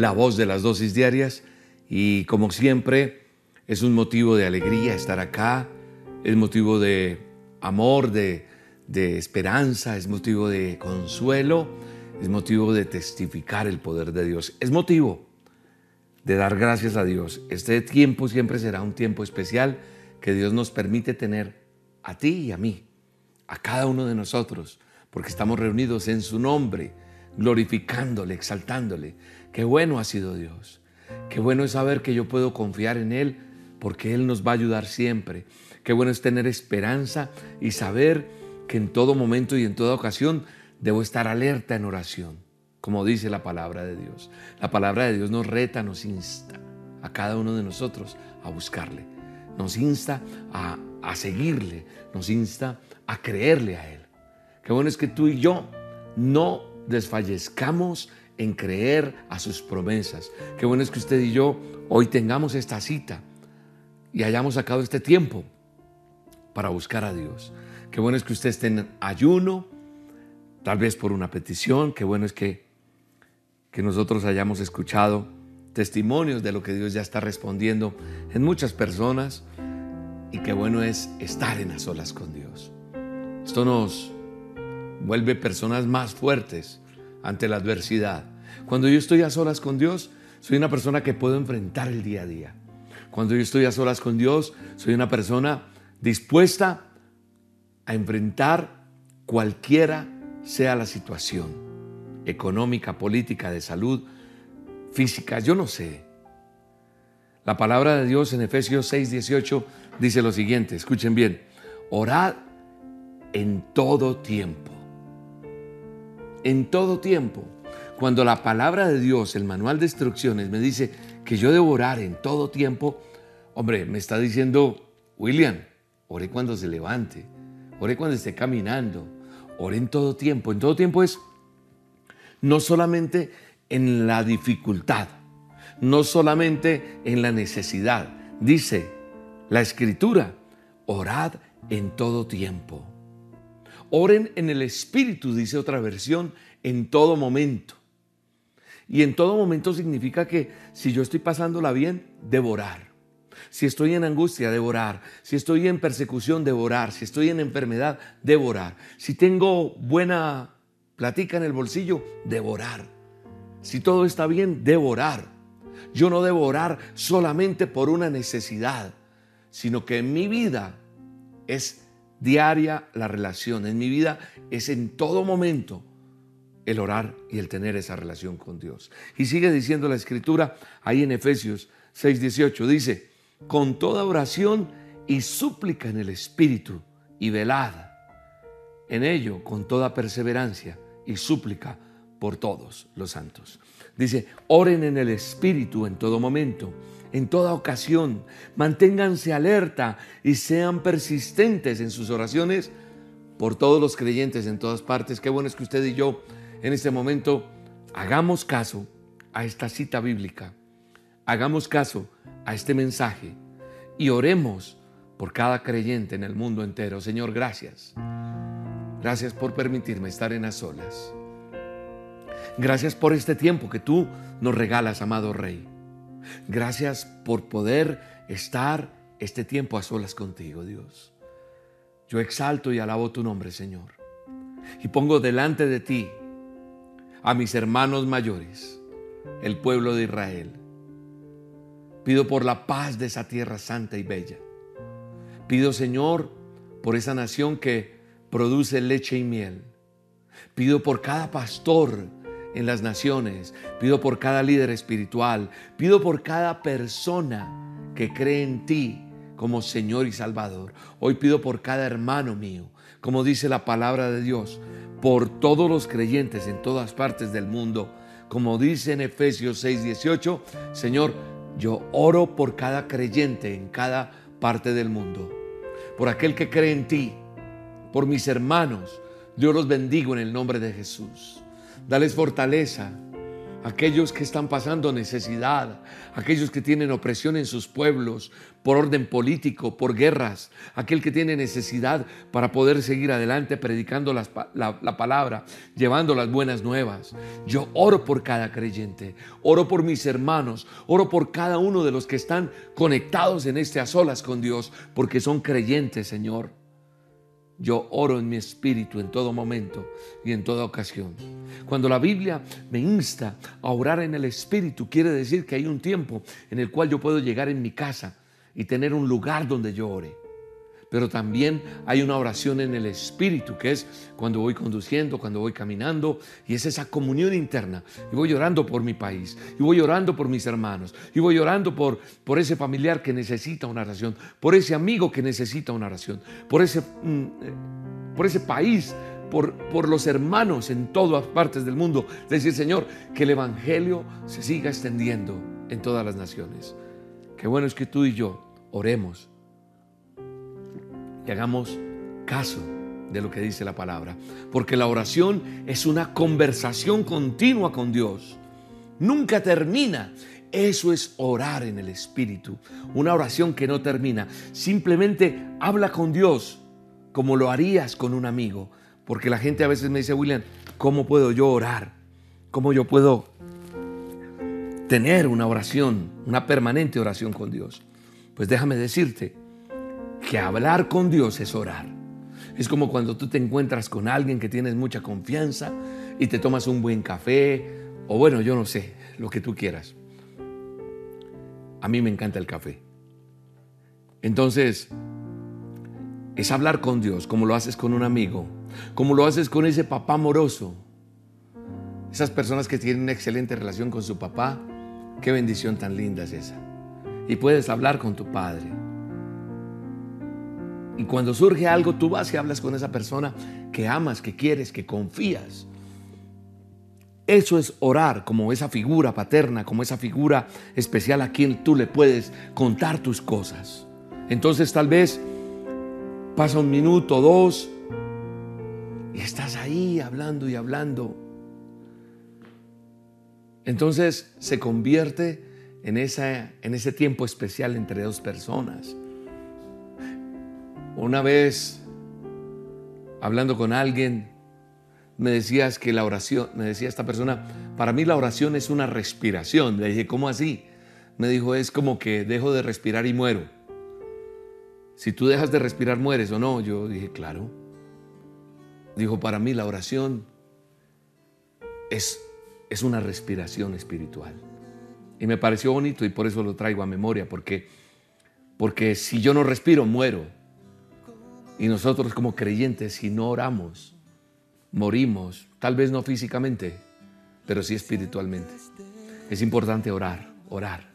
la voz de las dosis diarias y como siempre es un motivo de alegría estar acá, es motivo de amor, de, de esperanza, es motivo de consuelo, es motivo de testificar el poder de Dios, es motivo de dar gracias a Dios. Este tiempo siempre será un tiempo especial que Dios nos permite tener a ti y a mí, a cada uno de nosotros porque estamos reunidos en su nombre, glorificándole, exaltándole. Qué bueno ha sido Dios. Qué bueno es saber que yo puedo confiar en Él porque Él nos va a ayudar siempre. Qué bueno es tener esperanza y saber que en todo momento y en toda ocasión debo estar alerta en oración, como dice la palabra de Dios. La palabra de Dios nos reta, nos insta a cada uno de nosotros a buscarle, nos insta a, a seguirle, nos insta a creerle a Él. Qué bueno es que tú y yo no desfallezcamos en creer a sus promesas. Qué bueno es que usted y yo hoy tengamos esta cita y hayamos sacado este tiempo para buscar a Dios. Qué bueno es que usted esté en ayuno, tal vez por una petición. Qué bueno es que, que nosotros hayamos escuchado testimonios de lo que Dios ya está respondiendo en muchas personas. Y qué bueno es estar en las solas con Dios. Esto nos vuelve personas más fuertes ante la adversidad. Cuando yo estoy a solas con Dios, soy una persona que puedo enfrentar el día a día. Cuando yo estoy a solas con Dios, soy una persona dispuesta a enfrentar cualquiera sea la situación, económica, política, de salud, física, yo no sé. La palabra de Dios en Efesios 6, 18 dice lo siguiente, escuchen bien, orad en todo tiempo en todo tiempo. Cuando la palabra de Dios, el manual de instrucciones, me dice que yo debo orar en todo tiempo, hombre, me está diciendo, William, ore cuando se levante, ore cuando esté caminando, ore en todo tiempo. En todo tiempo es no solamente en la dificultad, no solamente en la necesidad. Dice la escritura, orad en todo tiempo. Oren en el Espíritu, dice otra versión, en todo momento. Y en todo momento significa que si yo estoy pasándola bien, devorar. Si estoy en angustia, devorar. Si estoy en persecución, devorar. Si estoy en enfermedad, devorar. Si tengo buena platica en el bolsillo, devorar. Si todo está bien, devorar. Yo no devorar solamente por una necesidad, sino que en mi vida es diaria la relación. En mi vida es en todo momento el orar y el tener esa relación con Dios. Y sigue diciendo la escritura ahí en Efesios 6:18, dice, con toda oración y súplica en el Espíritu y velada en ello con toda perseverancia y súplica por todos los santos. Dice, oren en el Espíritu en todo momento en toda ocasión. Manténganse alerta y sean persistentes en sus oraciones por todos los creyentes en todas partes. Qué bueno es que usted y yo en este momento hagamos caso a esta cita bíblica. Hagamos caso a este mensaje y oremos por cada creyente en el mundo entero. Señor, gracias. Gracias por permitirme estar en las solas. Gracias por este tiempo que tú nos regalas, amado Rey. Gracias por poder estar este tiempo a solas contigo, Dios. Yo exalto y alabo tu nombre, Señor. Y pongo delante de ti a mis hermanos mayores, el pueblo de Israel. Pido por la paz de esa tierra santa y bella. Pido, Señor, por esa nación que produce leche y miel. Pido por cada pastor en las naciones, pido por cada líder espiritual, pido por cada persona que cree en ti como Señor y Salvador. Hoy pido por cada hermano mío, como dice la palabra de Dios, por todos los creyentes en todas partes del mundo, como dice en Efesios 6:18, Señor, yo oro por cada creyente en cada parte del mundo, por aquel que cree en ti, por mis hermanos. Yo los bendigo en el nombre de Jesús. Dales fortaleza, aquellos que están pasando necesidad, aquellos que tienen opresión en sus pueblos por orden político, por guerras, aquel que tiene necesidad para poder seguir adelante predicando la, la, palabra, llevando las buenas nuevas. Yo oro por cada creyente, oro por mis hermanos, oro por cada uno de los que están conectados en este a solas con Dios, porque son creyentes, Señor. Yo oro en mi espíritu en todo momento y en toda ocasión. Cuando la Biblia me insta a orar en el espíritu, quiere decir que hay un tiempo en el cual yo puedo llegar en mi casa y tener un lugar donde yo ore pero también hay una oración en el Espíritu, que es cuando voy conduciendo, cuando voy caminando, y es esa comunión interna. Y voy llorando por mi país, y voy llorando por mis hermanos, y voy llorando por, por ese familiar que necesita una oración, por ese amigo que necesita una oración, por ese, mm, eh, por ese país por, por, los hermanos en todas partes del mundo. Decir, Señor, que el Evangelio se siga extendiendo en todas las naciones. Qué bueno es que tú y yo oremos que hagamos caso de lo que dice la palabra. Porque la oración es una conversación continua con Dios. Nunca termina. Eso es orar en el Espíritu. Una oración que no termina. Simplemente habla con Dios como lo harías con un amigo. Porque la gente a veces me dice, William, ¿cómo puedo yo orar? ¿Cómo yo puedo tener una oración, una permanente oración con Dios? Pues déjame decirte, que hablar con Dios es orar. Es como cuando tú te encuentras con alguien que tienes mucha confianza y te tomas un buen café, o bueno, yo no sé, lo que tú quieras. A mí me encanta el café. Entonces, es hablar con Dios como lo haces con un amigo, como lo haces con ese papá amoroso. Esas personas que tienen una excelente relación con su papá, qué bendición tan linda es esa. Y puedes hablar con tu padre y cuando surge algo, tú vas y hablas con esa persona que amas, que quieres, que confías. Eso es orar como esa figura paterna, como esa figura especial a quien tú le puedes contar tus cosas. Entonces tal vez pasa un minuto, dos, y estás ahí hablando y hablando. Entonces se convierte en, esa, en ese tiempo especial entre dos personas. Una vez, hablando con alguien, me decías que la oración, me decía esta persona, para mí la oración es una respiración. Le dije, ¿cómo así? Me dijo, es como que dejo de respirar y muero. Si tú dejas de respirar, mueres o no. Yo dije, claro. Dijo, para mí la oración es, es una respiración espiritual. Y me pareció bonito y por eso lo traigo a memoria, porque, porque si yo no respiro, muero. Y nosotros como creyentes, si no oramos, morimos, tal vez no físicamente, pero sí espiritualmente. Es importante orar, orar.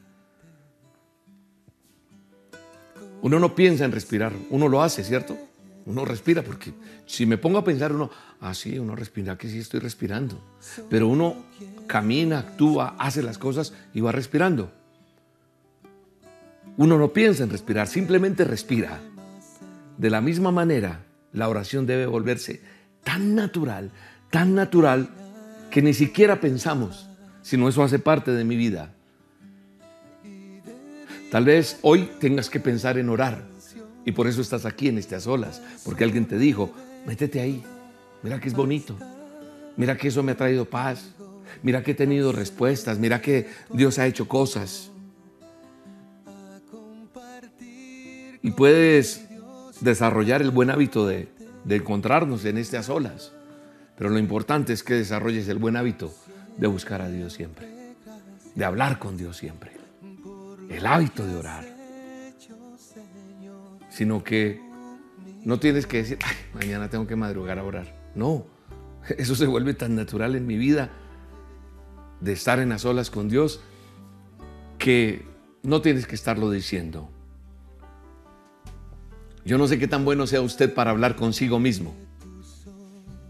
Uno no piensa en respirar, uno lo hace, ¿cierto? Uno respira porque si me pongo a pensar uno, ah, sí, uno respira, que sí estoy respirando. Pero uno camina, actúa, hace las cosas y va respirando. Uno no piensa en respirar, simplemente respira. De la misma manera, la oración debe volverse tan natural, tan natural, que ni siquiera pensamos, sino eso hace parte de mi vida. Tal vez hoy tengas que pensar en orar y por eso estás aquí en este a porque alguien te dijo, métete ahí, mira que es bonito, mira que eso me ha traído paz, mira que he tenido respuestas, mira que Dios ha hecho cosas. Y puedes desarrollar el buen hábito de, encontrarnos en a solas. Pero lo importante es que desarrolles el buen hábito de buscar a Dios siempre, de hablar con Dios siempre, el hábito de orar. Sino que no tienes que decir, mañana tengo que madrugar a orar. No, eso se vuelve tan natural en mi vida de estar en las solas con Dios que no tienes que estarlo diciendo. Yo no sé qué tan bueno sea usted para hablar consigo mismo.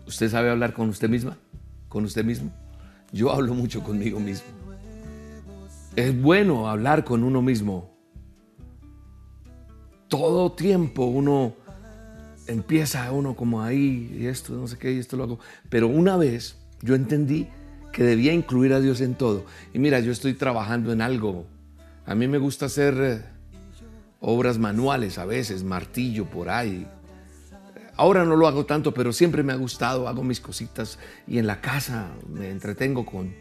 ¿Usted sabe hablar con usted misma? ¿Con usted mismo? yo hablo mucho conmigo mismo. Es bueno hablar con uno mismo. Todo tiempo uno empieza uno como ahí, y esto, no sé qué, y esto lo hago. Pero una vez yo entendí que debía incluir a Dios en todo. Y mira, yo estoy trabajando en algo. A mí me gusta hacer eh, obras manuales a veces, martillo por ahí. Ahora no lo hago tanto, pero siempre me ha gustado, hago mis cositas y en la casa me entretengo con,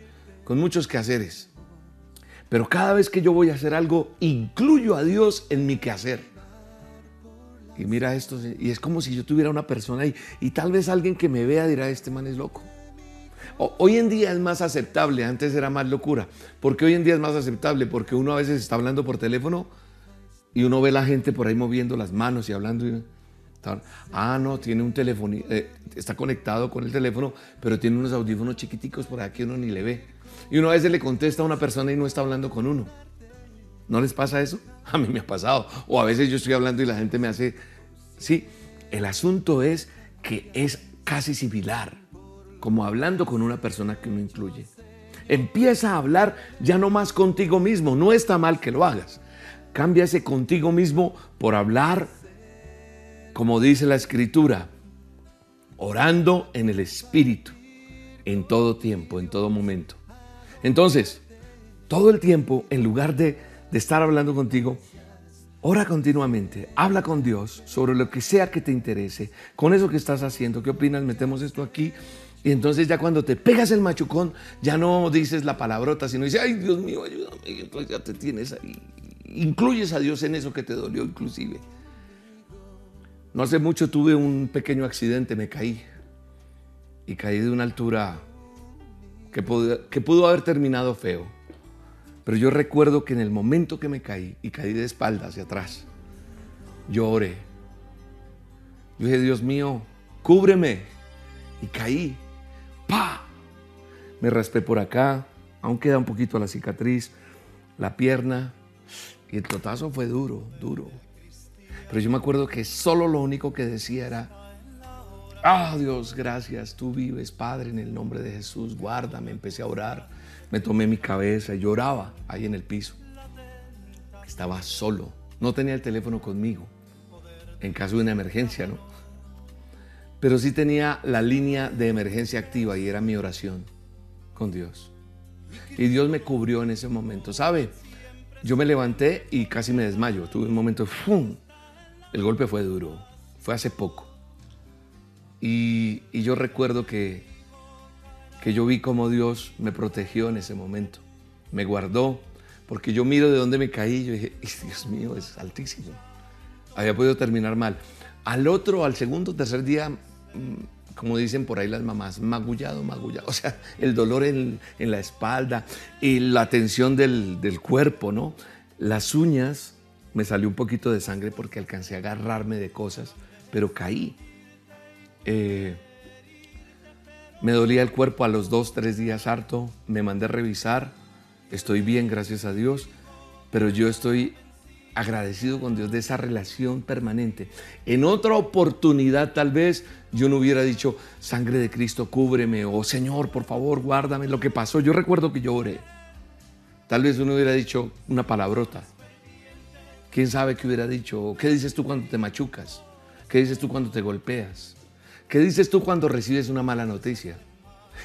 con muchos quehaceres. Pero cada vez que yo voy a hacer algo, incluyo a Dios en mi quehacer. Y mira esto, y es como si yo tuviera una persona ahí, y tal vez alguien que me vea dirá, este man es loco. Hoy en día es más aceptable, antes era más locura. porque hoy en día es más aceptable? Porque uno a veces está hablando por teléfono y uno ve la gente por ahí moviendo las manos y hablando. Y, ah, no, tiene un teléfono, eh, está conectado con el teléfono, pero tiene unos audífonos chiquiticos por aquí uno ni le ve. Y uno a veces le contesta a una persona y no está hablando con uno. ¿No les pasa eso? A mí me ha pasado. O a veces yo estoy hablando y la gente me hace... Sí, el asunto es que es casi similar como hablando con una persona que uno incluye. Empieza a hablar ya no más contigo mismo, no está mal que lo hagas. Cámbiase contigo mismo por hablar, como dice la escritura, orando en el Espíritu, en todo tiempo, en todo momento. Entonces, todo el tiempo, en lugar de, de estar hablando contigo, Ora continuamente, habla con Dios sobre lo que sea que te interese, con eso que estás haciendo. ¿Qué opinas? Metemos esto aquí y entonces ya cuando te pegas el machucón, ya no dices la palabrota, sino dices, ay Dios mío, ayúdame. Entonces ya te tienes ahí. Incluyes a Dios en eso que te dolió inclusive. No hace mucho tuve un pequeño accidente, me caí. Y caí de una altura que pudo, haber terminado feo. Pero yo recuerdo que en el momento que me caí y caí de espalda hacia atrás, yo. Yo dije, Dios mío, cúbreme. Y caí. Me raspé por acá, aún queda un poquito la cicatriz, la pierna. Y el totazo fue duro, duro. Pero yo me acuerdo que solo lo único que decía era, ah Dios, gracias, tú vives, Padre, en el nombre de Jesús, guárdame. Empecé a orar, me tomé mi cabeza lloraba ahí en el piso. Estaba solo, no tenía el teléfono conmigo, en caso de una emergencia, ¿no? Pero sí tenía la línea de emergencia activa y era mi oración con Dios. Y Dios me cubrió en ese momento. ¿Sabe? Yo me levanté y casi me desmayo. Tuve un momento, ¡fum! El golpe fue duro. Fue hace poco. Y, yo recuerdo que, que yo vi cómo Dios me protegió en ese momento. Me guardó. Porque yo miro de dónde me caí yo dije, Dios mío, es altísimo. Había podido terminar mal. Al otro, al segundo, tercer día, mm, como dicen por ahí las mamás, magullado, magullado. O sea, el dolor en, la espalda y la tensión del, cuerpo, ¿no? Las uñas, me salió un poquito de sangre porque alcancé a agarrarme de cosas, pero caí. Eh, me dolía el cuerpo a los dos, tres días harto, me mandé a revisar, estoy bien, gracias a Dios, pero yo estoy agradecido con Dios de esa relación permanente. En otra oportunidad tal vez yo no hubiera dicho, sangre de Cristo, cúbreme, o Señor, por favor, guárdame lo que pasó. Yo recuerdo que yo oré. Tal vez uno hubiera dicho una palabrota. ¿Quién sabe qué hubiera dicho? ¿Qué dices tú cuando te machucas? ¿Qué dices tú cuando te golpeas? ¿Qué dices tú cuando recibes una mala noticia?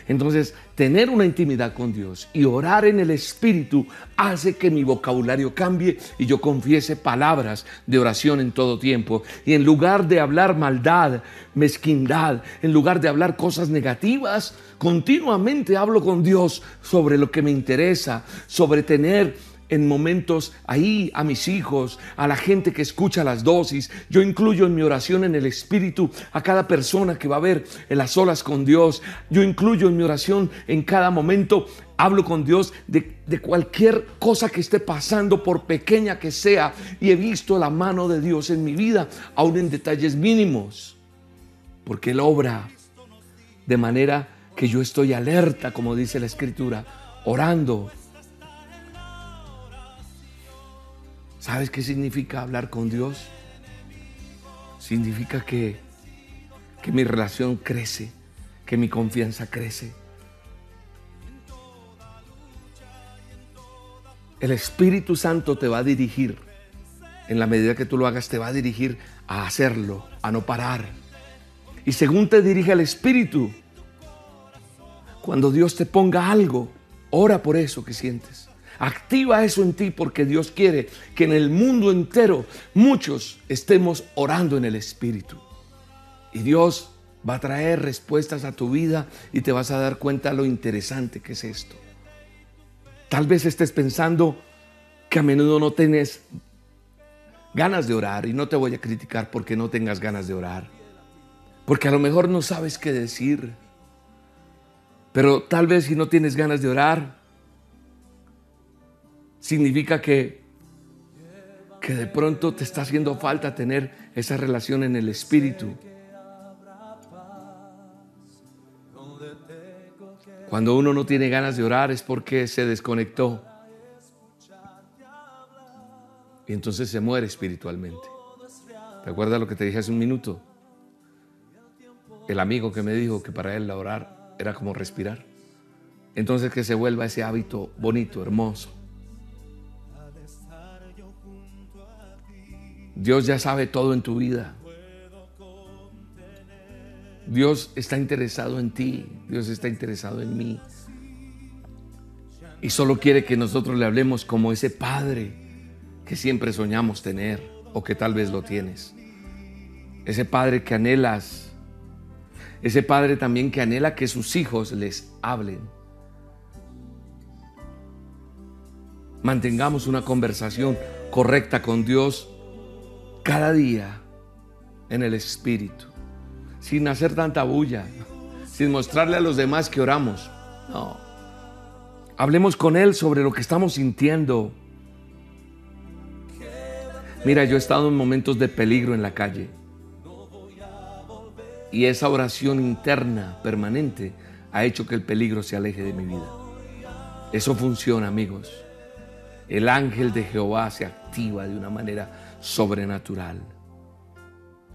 Entonces, tener una intimidad con Dios y orar en el Espíritu hace que mi vocabulario cambie y yo confiese palabras de oración en todo tiempo. Y en lugar de hablar maldad, mezquindad, en lugar de hablar cosas negativas, continuamente hablo con Dios sobre lo que me interesa, sobre tener en momentos ahí a mis hijos, a la gente que escucha las dosis. Yo incluyo en mi oración en el Espíritu a cada persona que va a ver en las olas con Dios. Yo incluyo en mi oración en cada momento. Hablo con Dios de, cualquier cosa que esté pasando, por pequeña que sea, y he visto la mano de Dios en mi vida, aún en detalles mínimos, porque Él obra de manera que yo estoy alerta, como dice la Escritura, orando, ¿Sabes qué significa hablar con Dios? Significa que, que mi relación crece, que mi confianza crece. El Espíritu Santo te va a dirigir. En la medida que tú lo hagas, te va a dirigir a hacerlo, a no parar. Y según te dirige el Espíritu, cuando Dios te ponga algo, ora por eso que sientes. Activa eso en ti porque Dios quiere que en el mundo entero muchos estemos orando en el Espíritu. Y Dios va a traer respuestas a tu vida y te vas a dar cuenta lo interesante que es esto. Tal vez estés pensando que a menudo no tienes ganas de orar y no te voy a criticar porque no tengas ganas de orar. Porque a lo mejor no sabes qué decir. Pero tal vez si no tienes ganas de orar, significa que que de pronto te está haciendo falta tener esa relación en el espíritu. Cuando uno no tiene ganas de orar es porque se desconectó. Y entonces se muere espiritualmente. ¿Te acuerdas lo que te dije hace un minuto? El amigo que me dijo que para él la orar era como respirar. Entonces que se vuelva ese hábito bonito, hermoso. Dios ya sabe todo en tu vida. Dios está interesado en ti, Dios está interesado en mí. Y solo quiere que nosotros le hablemos como ese Padre que siempre soñamos tener o que tal vez lo tienes. Ese Padre que anhelas. Ese Padre también que anhela que sus hijos les hablen. Mantengamos una conversación correcta con Dios cada día en el Espíritu sin hacer tanta bulla, sin mostrarle a los demás que oramos. No. Hablemos con Él sobre lo que estamos sintiendo. Mira, yo he estado en momentos de peligro en la calle. Y esa oración interna, permanente, ha hecho que el peligro se aleje de mi vida. Eso funciona, amigos. El ángel de Jehová se activa de una manera sobrenatural.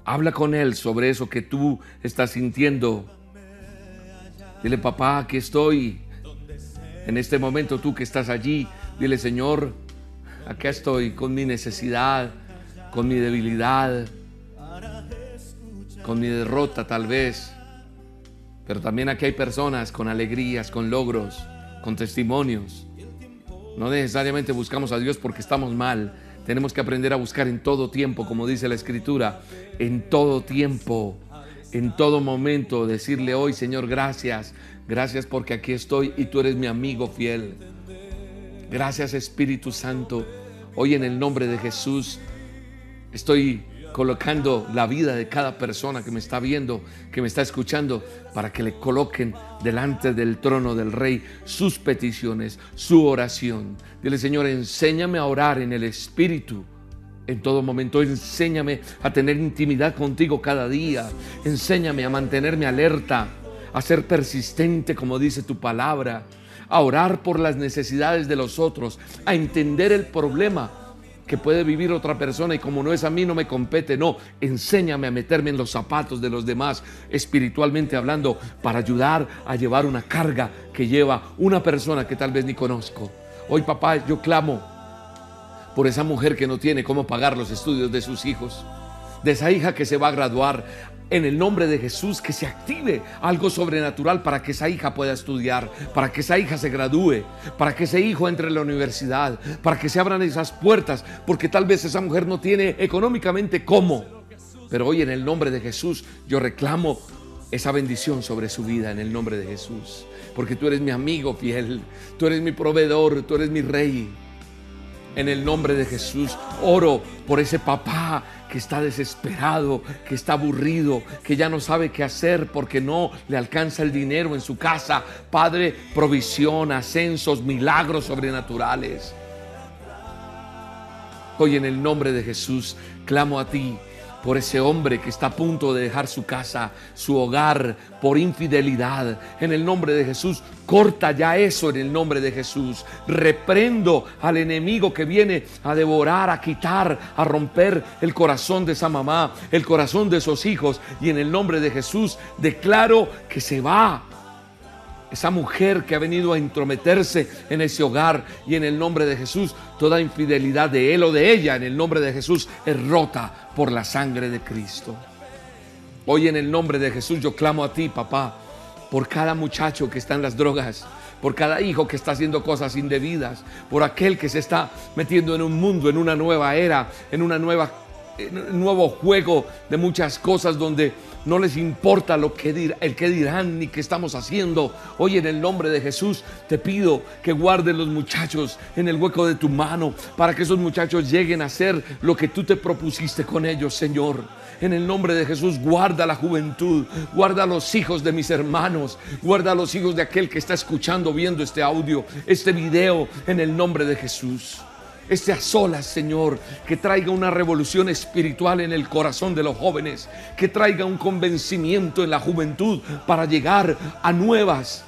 Habla con Él sobre eso que tú estás sintiendo. Dile, papá, aquí estoy. En este momento tú que estás allí, dile, Señor, acá estoy con mi necesidad, con mi debilidad, con mi derrota tal vez. Pero también aquí hay personas con alegrías, con logros, con testimonios. No necesariamente buscamos a Dios porque estamos mal, tenemos que aprender a buscar en todo tiempo, como dice la Escritura, en todo tiempo, en todo momento, decirle hoy, Señor, gracias, gracias porque aquí estoy y tú eres mi amigo fiel. Gracias Espíritu Santo. Hoy en el nombre de Jesús estoy colocando la vida de cada persona que me está viendo, que me está escuchando, para que le coloquen delante del trono del Rey sus peticiones, su oración. Dile, Señor, enséñame a orar en el Espíritu. En todo momento, enséñame a tener intimidad contigo cada día. Enséñame a mantenerme alerta, a ser persistente, como dice tu palabra, a orar por las necesidades de los otros, a entender el problema que puede vivir otra persona y como no es a mí no me compete, no, enséñame a meterme en los zapatos de los demás espiritualmente hablando para ayudar a llevar una carga que lleva una persona que tal vez ni conozco. Hoy papá, yo clamo por esa mujer que no tiene cómo pagar los estudios de sus hijos, de esa hija que se va a graduar en el nombre de Jesús que se active algo sobrenatural para que esa hija pueda estudiar, para que esa hija se gradúe, para que ese hijo entre en la universidad, para que se abran esas puertas, porque tal vez esa mujer no tiene económicamente cómo. Pero hoy en el nombre de Jesús yo reclamo esa bendición sobre su vida en el nombre de Jesús, porque tú eres mi amigo fiel, tú eres mi proveedor, tú eres mi rey. En el nombre de Jesús oro por ese papá que está desesperado, que está aburrido, que ya no sabe qué hacer porque no le alcanza el dinero en su casa. Padre, provisión, ascensos, milagros sobrenaturales. Hoy en el nombre de Jesús clamo a ti por ese hombre que está a punto de dejar su casa, su hogar, por infidelidad. En el nombre de Jesús, corta ya eso en el nombre de Jesús. Reprendo al enemigo que viene a devorar, a quitar, a romper el corazón de esa mamá, el corazón de esos hijos. Y en el nombre de Jesús declaro que se va esa mujer que ha venido a intrometerse en ese hogar y en el nombre de Jesús, toda infidelidad de él o de ella en el nombre de Jesús es rota por la sangre de Cristo. Hoy en el nombre de Jesús yo clamo a ti, papá, por cada muchacho que está en las drogas, por cada hijo que está haciendo cosas indebidas, por aquel que se está metiendo en un mundo, en una nueva era, en una nueva nuevo juego de muchas cosas donde no les importa lo que el que dirán ni qué estamos haciendo. Hoy en el nombre de Jesús te pido que guardes los muchachos en el hueco de tu mano para que esos muchachos lleguen a ser lo que tú te propusiste con ellos, Señor. En el nombre de Jesús, guarda la juventud, guarda los hijos de mis hermanos, guarda los hijos de aquel que está escuchando, viendo este audio, este video, en el nombre de Jesús este a solas, Señor, que traiga una revolución espiritual en el corazón de los jóvenes, que traiga un convencimiento en la juventud para llegar a nuevas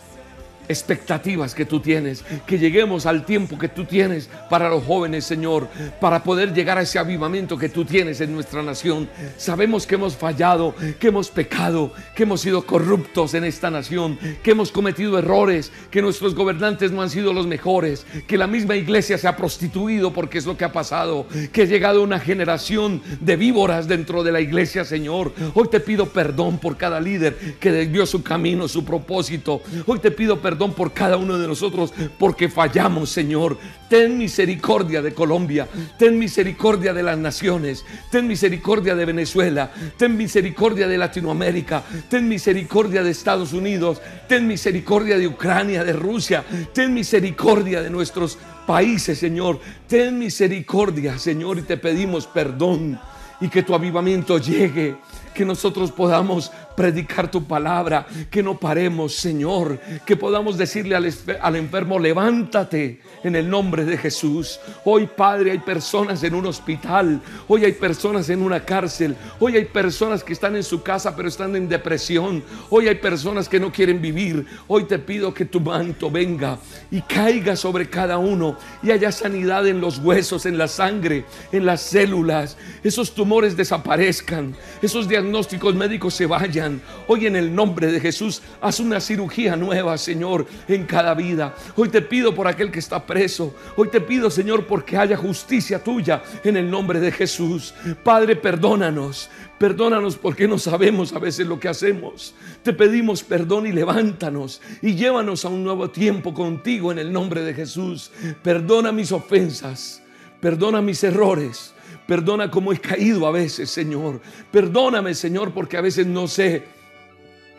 expectativas que tú tienes, que lleguemos al tiempo que tú tienes para los jóvenes, Señor, para poder llegar a ese avivamiento que tú tienes en nuestra nación. Sabemos que hemos fallado, que hemos pecado, que hemos sido corruptos en esta nación, que hemos cometido errores, que nuestros gobernantes no han sido los mejores, que la misma iglesia se ha prostituido porque es lo que ha pasado, que ha llegado una generación de víboras dentro de la iglesia, Señor. Hoy te pido perdón por cada líder que desvió su camino, su propósito. Hoy te pido perdón perdón por cada uno de nosotros porque fallamos, Señor. Ten misericordia de Colombia, ten misericordia de las naciones, ten misericordia de Venezuela, ten misericordia de Latinoamérica, ten misericordia de Estados Unidos, ten misericordia de Ucrania, de Rusia, ten misericordia de nuestros países, Señor. Ten misericordia, Señor, y te pedimos perdón y que tu avivamiento llegue, que nosotros podamos predicar tu palabra, que no paremos, Señor, que podamos decirle al, enfermo, levántate en el nombre de Jesús. Hoy, Padre, hay personas en un hospital, hoy hay personas en una cárcel, hoy hay personas que están en su casa pero están en depresión, hoy hay personas que no quieren vivir. Hoy te pido que tu manto venga y caiga sobre cada uno y haya sanidad en los huesos, en la sangre, en las células, esos tumores desaparezcan, esos diagnósticos médicos se vayan Hoy en el nombre de Jesús, haz una cirugía nueva, Señor, en cada vida. Hoy te pido por aquel que está preso. Hoy te pido, Señor, porque haya justicia tuya en el nombre de Jesús. Padre, perdónanos. Perdónanos porque no sabemos a veces lo que hacemos. Te pedimos perdón y levántanos y llévanos a un nuevo tiempo contigo en el nombre de Jesús. Perdona mis ofensas. Perdona mis errores. Perdona cómo he caído a veces, Señor. Perdóname, Señor, porque a veces no sé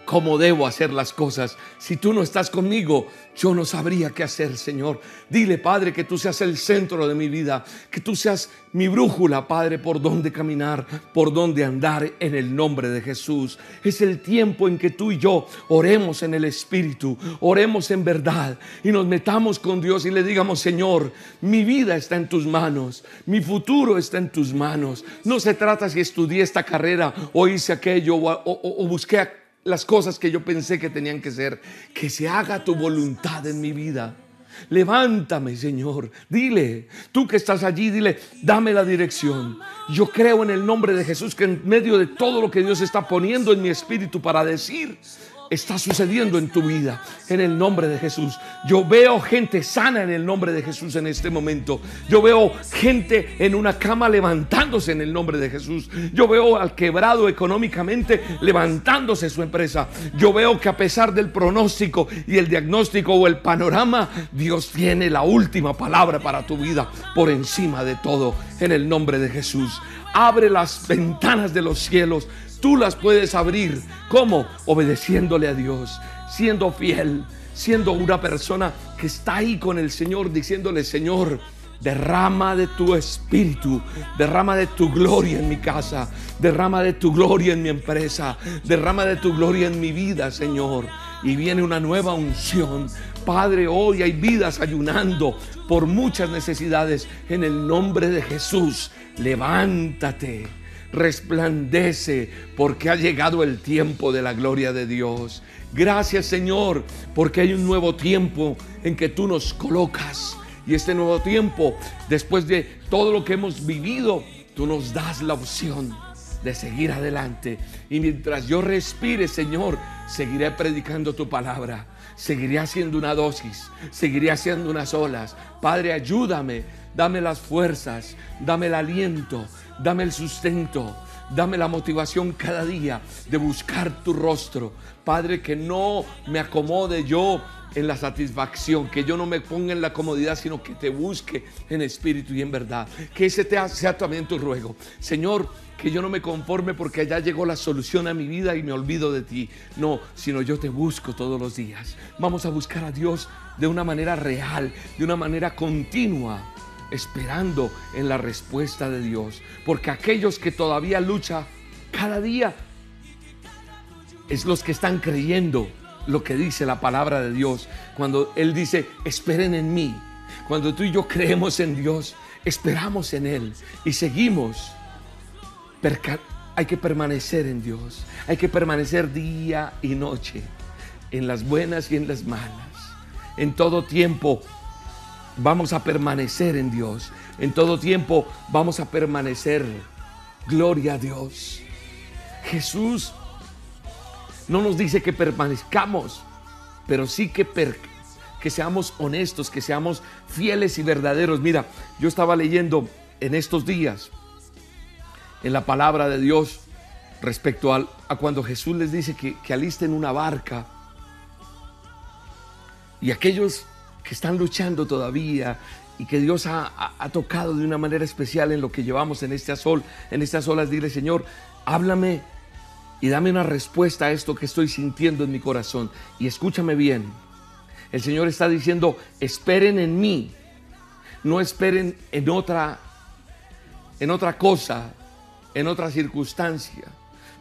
cómo debo hacer las cosas. Si tú no estás conmigo, yo no sabría qué hacer, Señor. Dile, Padre, que tú seas el centro de mi vida, que tú seas mi brújula, Padre, por dónde caminar, por dónde andar en el nombre de Jesús. Es el tiempo en que tú y yo oremos en el Espíritu, oremos en verdad y nos metamos con Dios y le digamos, Señor, mi vida está en tus manos, mi futuro está en tus manos. No se trata si estudié esta carrera o hice aquello o, o busqué las cosas que yo pensé que tenían que ser. Que se haga tu voluntad en mi vida. Levántame, Señor. Dile, tú que estás allí, dile, dame la dirección. Yo creo en el nombre de Jesús que en medio de todo lo que Dios está poniendo en mi espíritu para decir, está sucediendo en tu vida en el nombre de Jesús. Yo veo gente sana en el nombre de Jesús en este momento. Yo veo gente en una cama levantándose en el nombre de Jesús. Yo veo al quebrado económicamente levantándose su empresa. Yo veo que a pesar del pronóstico y el diagnóstico o el panorama, Dios tiene la última palabra para tu vida por encima de todo en el nombre de Jesús. Abre las ventanas de los cielos Tú las puedes abrir. ¿Cómo? Obedeciéndole a Dios, siendo fiel, siendo una persona que está ahí con el Señor, diciéndole, Señor, derrama de tu espíritu, derrama de tu gloria en mi casa, derrama de tu gloria en mi empresa, derrama de tu gloria en mi vida, Señor. Y viene una nueva unción. Padre, hoy hay vidas ayunando por muchas necesidades. En el nombre de Jesús, levántate resplandece porque ha llegado el tiempo de la gloria de Dios. Gracias Señor porque hay un nuevo tiempo en que tú nos colocas. Y este nuevo tiempo, después de todo lo que hemos vivido, tú nos das la opción de seguir adelante. Y mientras yo respire, Señor, seguiré predicando tu palabra. seguiré haciendo una dosis, seguiré haciendo unas olas. Padre, ayúdame, dame las fuerzas, dame el aliento, dame el sustento, dame la motivación cada día de buscar tu rostro. Padre, que no me acomode yo en la satisfacción, que yo no me ponga en la comodidad, sino que te busque en espíritu y en verdad. Que ese sea también tu ruego. Señor, que yo no me conforme porque allá llegó la solución a mi vida y me olvido de ti. No, sino yo te busco todos los días. Vamos a buscar a Dios de una manera real, de una manera continua, esperando en la respuesta de Dios. Porque aquellos que todavía luchan cada día es los que están creyendo lo que dice la palabra de Dios. Cuando Él dice, esperen en mí. Cuando tú y yo creemos en Dios, esperamos en Él y seguimos. Hay que permanecer en Dios. Hay que permanecer día y noche. En las buenas y en las malas. En todo tiempo vamos a permanecer en Dios. En todo tiempo vamos a permanecer. Gloria a Dios. Jesús no nos dice que permanezcamos, pero sí que, que seamos honestos, que seamos fieles y verdaderos. Mira, yo estaba leyendo en estos días en la palabra de Dios respecto a cuando Jesús les dice que, que alisten una barca. Y aquellos que están luchando todavía y que Dios ha, tocado de una manera especial en lo que llevamos en este sol, en estas olas, dile Señor, háblame y dame una respuesta a esto que estoy sintiendo en mi corazón. Y escúchame bien. El Señor está diciendo, esperen en mí. No esperen en otra en otra cosa, en otra circunstancia.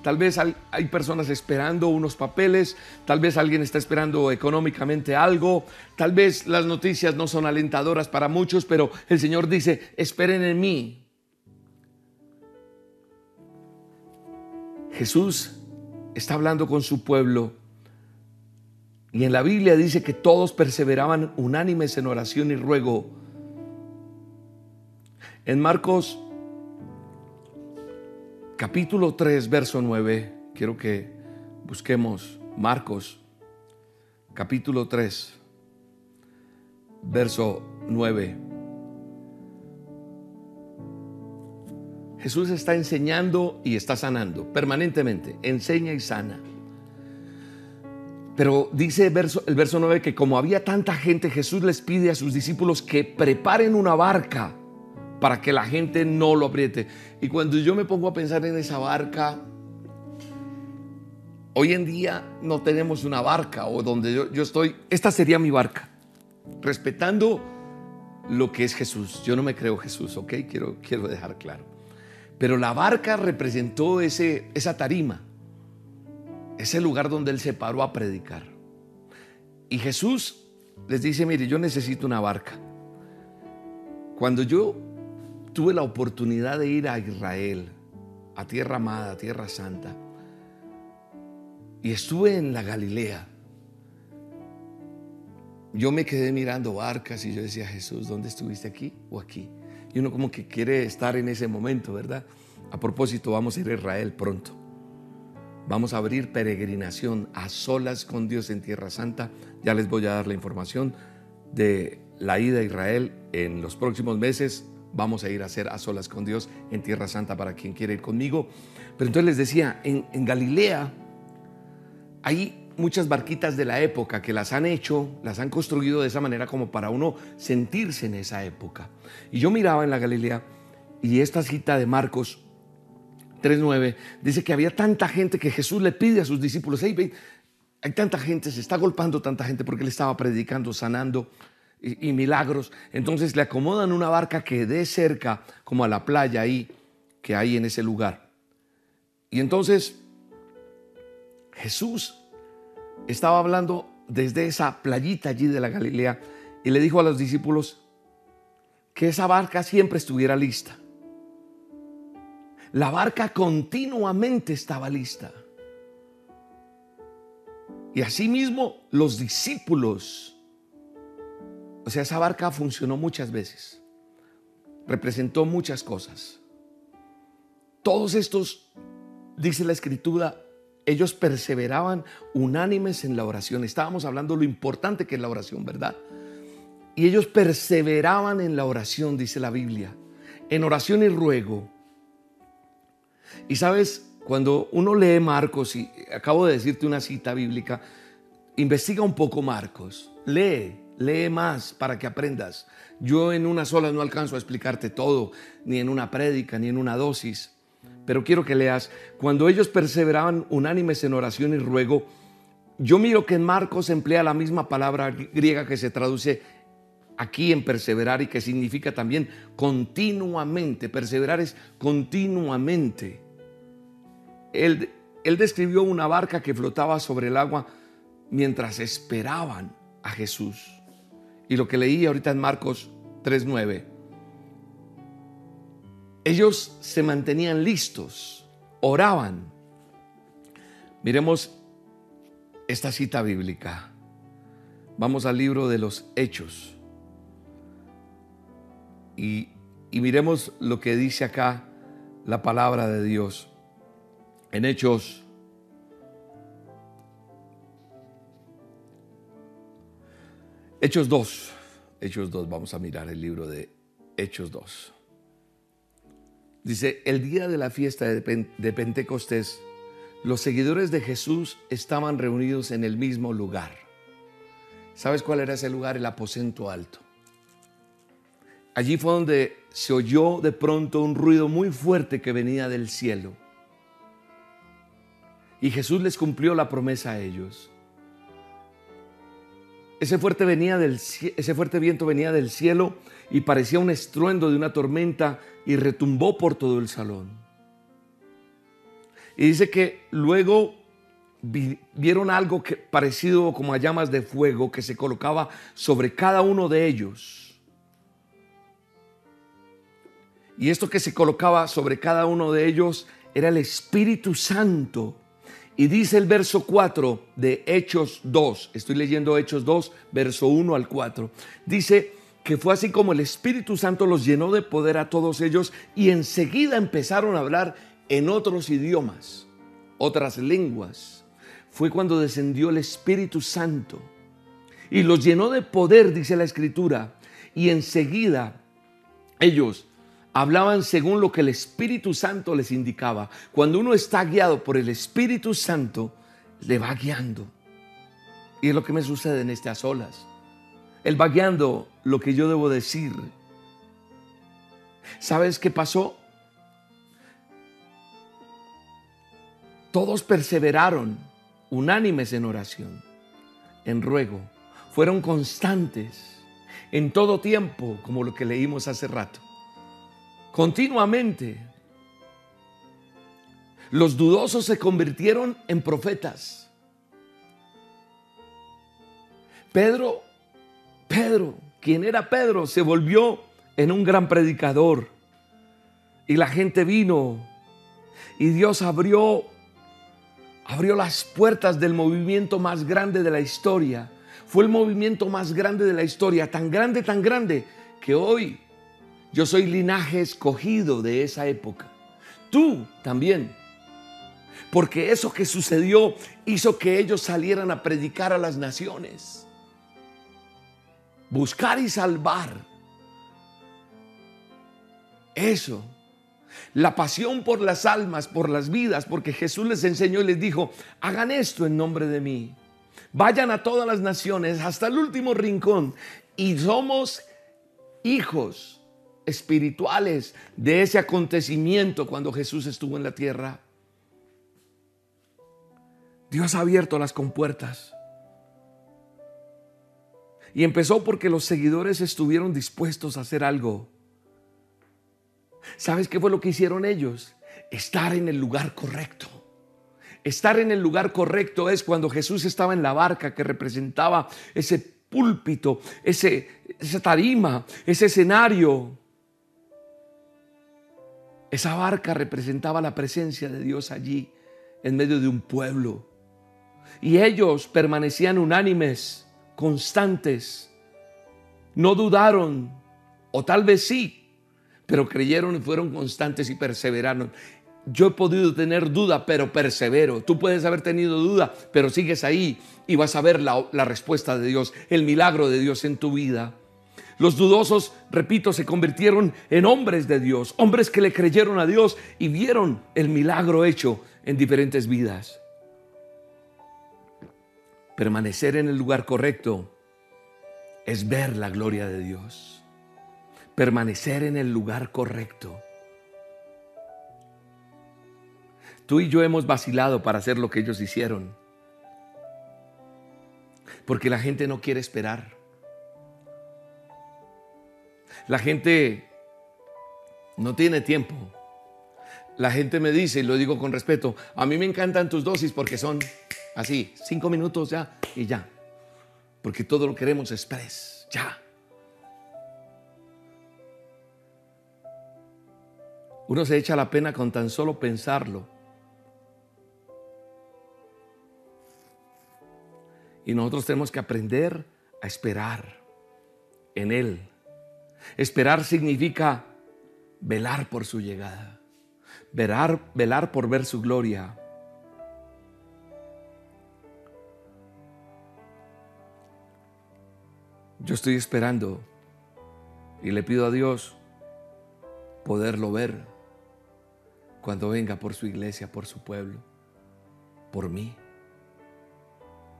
Tal vez hay, personas esperando unos papeles, tal vez alguien está esperando económicamente algo, tal vez las noticias no son alentadoras para muchos, pero el Señor dice, esperen en mí. Jesús está hablando con su pueblo y en la Biblia dice que todos perseveraban unánimes en oración y ruego. En Marcos capítulo 3, verso 9, quiero que busquemos Marcos capítulo 3, verso 9. Jesús está enseñando y está sanando permanentemente, enseña y sana. Pero dice el verso, el verso 9 que como había tanta gente, Jesús les pide a sus discípulos que preparen una barca para que la gente no lo apriete. Y cuando yo me pongo a pensar en esa barca, hoy en día no tenemos una barca o donde yo, yo estoy, esta sería mi barca, respetando lo que es Jesús. Yo no me creo Jesús, ¿ok? Quiero, quiero dejar claro. Pero la barca representó ese, esa tarima, ese lugar donde él se paró a predicar. Y Jesús les dice, mire, yo necesito una barca. Cuando yo tuve la oportunidad de ir a Israel, a tierra amada, a tierra santa, y estuve en la Galilea, yo me quedé mirando barcas y yo decía, Jesús, ¿dónde estuviste aquí o aquí? Y uno como que quiere estar en ese momento, ¿verdad? A propósito, vamos a ir a Israel pronto. Vamos a abrir peregrinación a solas con Dios en Tierra Santa. Ya les voy a dar la información de la ida a Israel en los próximos meses. Vamos a ir a hacer a solas con Dios en Tierra Santa para quien quiera ir conmigo. Pero entonces les decía, en, en Galilea hay muchas barquitas de la época que las han hecho, las han construido de esa manera como para uno sentirse en esa época. Y yo miraba en la Galilea y esta cita de Marcos 3.9 dice que había tanta gente que Jesús le pide a sus discípulos, hey, hay tanta gente, se está golpando tanta gente porque él estaba predicando, sanando y, milagros. Entonces le acomodan una barca que dé cerca como a la playa ahí que hay en ese lugar. Y entonces Jesús estaba hablando desde esa playita allí de la Galilea y le dijo a los discípulos que esa barca siempre estuviera lista. La barca continuamente estaba lista. Y asimismo los discípulos, o sea, esa barca funcionó muchas veces, representó muchas cosas. Todos estos, dice la escritura, ellos perseveraban unánimes en la oración. Estábamos hablando lo importante que es la oración, ¿verdad? Y ellos perseveraban en la oración, dice la Biblia, en oración y ruego. Y sabes, cuando uno lee Marcos, y acabo de decirte una cita bíblica, investiga un poco Marcos, lee, lee más para que aprendas. Yo en una sola no alcanzo a explicarte todo, ni en una prédica, ni en una dosis, pero quiero que leas, cuando ellos perseveraban unánimes en oración y ruego, yo miro que en Marcos emplea la misma palabra griega que se traduce aquí en perseverar y que significa también continuamente. Perseverar es continuamente. Él, él describió una barca que flotaba sobre el agua mientras esperaban a Jesús. Y lo que leí ahorita en Marcos 3.9. Ellos se mantenían listos, oraban. Miremos esta cita bíblica. Vamos al libro de los Hechos. Y, y, miremos lo que dice acá la palabra de Dios. En Hechos Hechos 2. Hechos 2, vamos a mirar el libro de Hechos 2. Dice, el día de la fiesta de Pentecostés, los seguidores de Jesús estaban reunidos en el mismo lugar. ¿Sabes cuál era ese lugar? El aposento alto. Allí fue donde se oyó de pronto un ruido muy fuerte que venía del cielo. Y Jesús les cumplió la promesa a ellos. Ese fuerte, venía del, ese fuerte viento venía del cielo y parecía un estruendo de una tormenta y retumbó por todo el salón. Y dice que luego vieron algo que, parecido como a llamas de fuego que se colocaba sobre cada uno de ellos. Y esto que se colocaba sobre cada uno de ellos era el Espíritu Santo y dice el verso 4 de Hechos 2, estoy leyendo Hechos 2, verso 1 al 4, dice que fue así como el Espíritu Santo los llenó de poder a todos ellos y enseguida empezaron a hablar en otros idiomas, otras lenguas. Fue cuando descendió el Espíritu Santo y los llenó de poder, dice la Escritura, y enseguida ellos hablaban según lo que el Espíritu Santo les indicaba. Cuando uno está guiado por el Espíritu Santo, le va guiando. Y es lo que me sucede en estas olas. Él va guiando lo que yo debo decir. ¿Sabes qué pasó? Todos perseveraron unánimes en oración, en ruego. Fueron constantes en todo tiempo, como lo que leímos hace rato continuamente. Los dudosos se convirtieron en profetas. Pedro, Pedro, quien era Pedro, se volvió en un gran predicador. Y la gente vino y Dios abrió abrió las puertas del movimiento más grande de la historia. Fue el movimiento más grande de la historia, tan grande, tan grande, que hoy yo soy linaje escogido de esa época. Tú también. Porque eso que sucedió hizo que ellos salieran a predicar a las naciones. Buscar y salvar. Eso. La pasión por las almas, por las vidas, porque Jesús les enseñó y les dijo, hagan esto en nombre de mí. Vayan a todas las naciones, hasta el último rincón. Y somos hijos espirituales de ese acontecimiento cuando Jesús estuvo en la tierra. Dios ha abierto las compuertas. Y empezó porque los seguidores estuvieron dispuestos a hacer algo. ¿Sabes qué fue lo que hicieron ellos? Estar en el lugar correcto. Estar en el lugar correcto es cuando Jesús estaba en la barca que representaba ese púlpito, ese, esa tarima, ese escenario esa barca representaba la presencia de Dios allí, en medio de un pueblo. Y ellos permanecían unánimes, constantes. No dudaron, o tal vez sí, pero creyeron y fueron constantes y perseveraron. yo he podido tener duda, pero persevero. Tú puedes haber tenido duda, pero sigues ahí y vas a ver la, la, respuesta de Dios, el milagro de Dios en tu vida. Los dudosos, repito, se convirtieron en hombres de Dios, hombres que le creyeron a Dios y vieron el milagro hecho en diferentes vidas. Permanecer en el lugar correcto es ver la gloria de Dios. Permanecer en el lugar correcto. Tú y yo hemos vacilado para hacer lo que ellos hicieron. Porque la gente no quiere esperar. La gente no tiene tiempo. La gente me dice, y lo digo con respeto, a mí me encantan tus dosis porque son así, cinco minutos ya y ya. Porque todo lo queremos express, ya. Uno se echa la pena con tan solo pensarlo. Y nosotros tenemos que aprender a esperar en Él. Esperar significa velar por su llegada, velar, velar por ver su gloria. Yo estoy esperando y le pido a Dios poderlo ver cuando venga por su iglesia, por su pueblo, por mí.